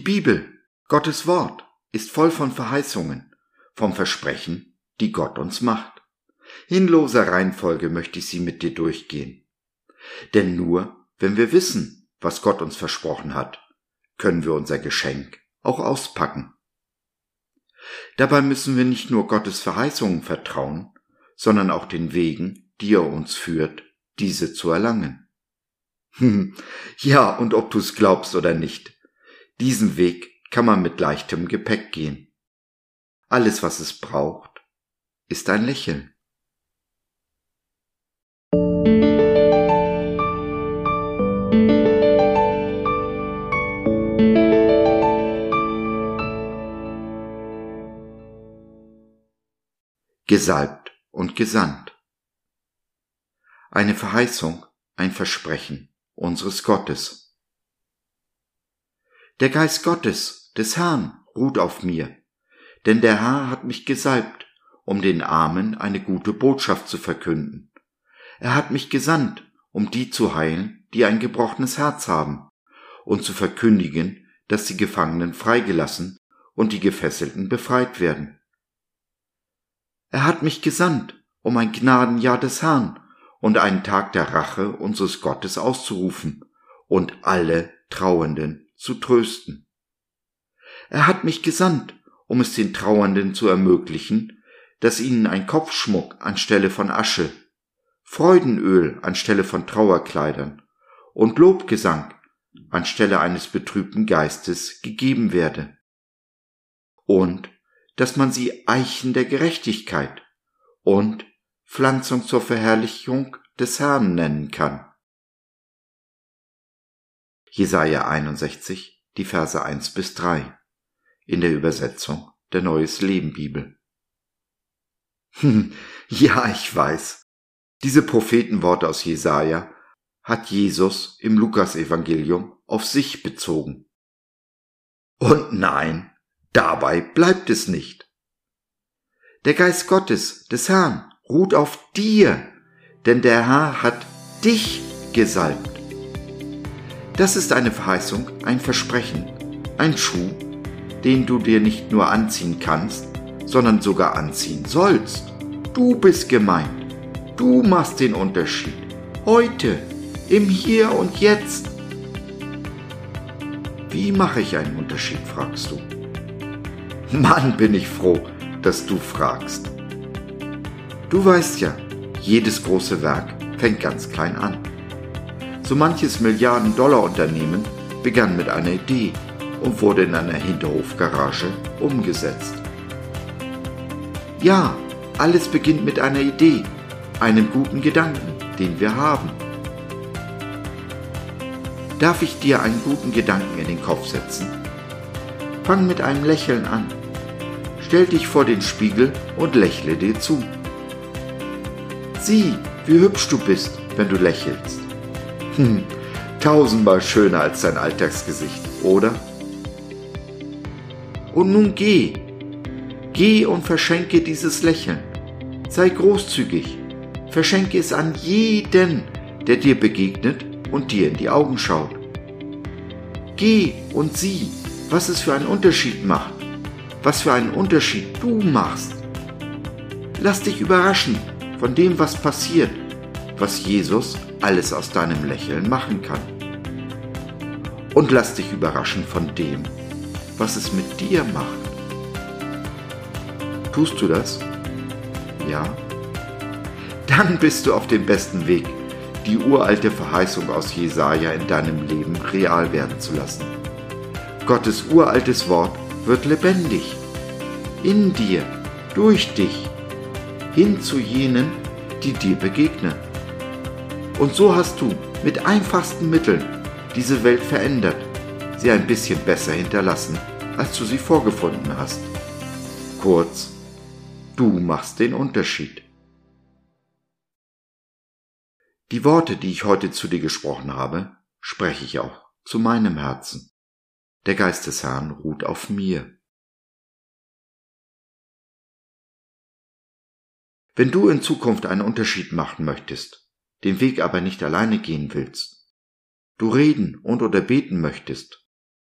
Bibel, Gottes Wort, ist voll von Verheißungen, vom Versprechen, die Gott uns macht. In loser Reihenfolge möchte ich sie mit dir durchgehen. Denn nur, wenn wir wissen, was Gott uns versprochen hat, können wir unser Geschenk auch auspacken. Dabei müssen wir nicht nur Gottes Verheißungen vertrauen, sondern auch den Wegen, die er uns führt, diese zu erlangen. ja, und ob du es glaubst oder nicht, diesen Weg kann man mit leichtem Gepäck gehen. Alles, was es braucht, ist ein Lächeln. gesalbt und gesandt. Eine Verheißung, ein Versprechen unseres Gottes. Der Geist Gottes, des Herrn, ruht auf mir, denn der Herr hat mich gesalbt, um den Armen eine gute Botschaft zu verkünden. Er hat mich gesandt, um die zu heilen, die ein gebrochenes Herz haben, und zu verkündigen, dass die Gefangenen freigelassen und die Gefesselten befreit werden, er hat mich gesandt, um ein Gnadenjahr des Herrn und einen Tag der Rache unseres Gottes auszurufen und alle Trauenden zu trösten. Er hat mich gesandt, um es den Trauernden zu ermöglichen, dass ihnen ein Kopfschmuck anstelle von Asche, Freudenöl anstelle von Trauerkleidern und Lobgesang anstelle eines betrübten Geistes gegeben werde. Und dass man sie Eichen der Gerechtigkeit und Pflanzung zur Verherrlichung des Herrn nennen kann. Jesaja 61, die Verse 1 bis 3 in der Übersetzung der Neues Leben Bibel. ja, ich weiß. Diese Prophetenworte aus Jesaja hat Jesus im Lukasevangelium auf sich bezogen. Und nein, Dabei bleibt es nicht. Der Geist Gottes, des Herrn, ruht auf dir, denn der Herr hat dich gesalbt. Das ist eine Verheißung, ein Versprechen, ein Schuh, den du dir nicht nur anziehen kannst, sondern sogar anziehen sollst. Du bist gemeint. Du machst den Unterschied. Heute, im Hier und Jetzt. Wie mache ich einen Unterschied, fragst du. Mann, bin ich froh, dass du fragst. Du weißt ja, jedes große Werk fängt ganz klein an. So manches Milliarden-Dollar-Unternehmen begann mit einer Idee und wurde in einer Hinterhofgarage umgesetzt. Ja, alles beginnt mit einer Idee, einem guten Gedanken, den wir haben. Darf ich dir einen guten Gedanken in den Kopf setzen? Fang mit einem Lächeln an stell dich vor den Spiegel und lächle dir zu. Sieh, wie hübsch du bist, wenn du lächelst. Hm, tausendmal schöner als dein Alltagsgesicht, oder? Und nun geh, geh und verschenke dieses Lächeln. Sei großzügig, verschenke es an jeden, der dir begegnet und dir in die Augen schaut. Geh und sieh, was es für einen Unterschied macht, was für einen Unterschied du machst. Lass dich überraschen von dem, was passiert, was Jesus alles aus deinem Lächeln machen kann. Und lass dich überraschen von dem, was es mit dir macht. Tust du das? Ja? Dann bist du auf dem besten Weg, die uralte Verheißung aus Jesaja in deinem Leben real werden zu lassen. Gottes uraltes Wort wird lebendig. In dir, durch dich, hin zu jenen, die dir begegnen. Und so hast du mit einfachsten Mitteln diese Welt verändert, sie ein bisschen besser hinterlassen, als du sie vorgefunden hast. Kurz, du machst den Unterschied. Die Worte, die ich heute zu dir gesprochen habe, spreche ich auch zu meinem Herzen. Der Geist des Herrn ruht auf mir. Wenn du in Zukunft einen Unterschied machen möchtest, den Weg aber nicht alleine gehen willst, du reden und oder beten möchtest,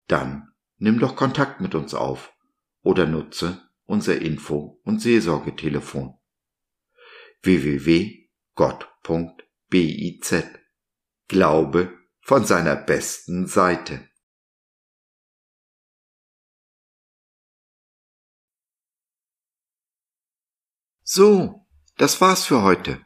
dann nimm doch Kontakt mit uns auf oder nutze unser Info- und Seelsorgetelefon www.gott.biz Glaube von seiner besten Seite. So, das war's für heute.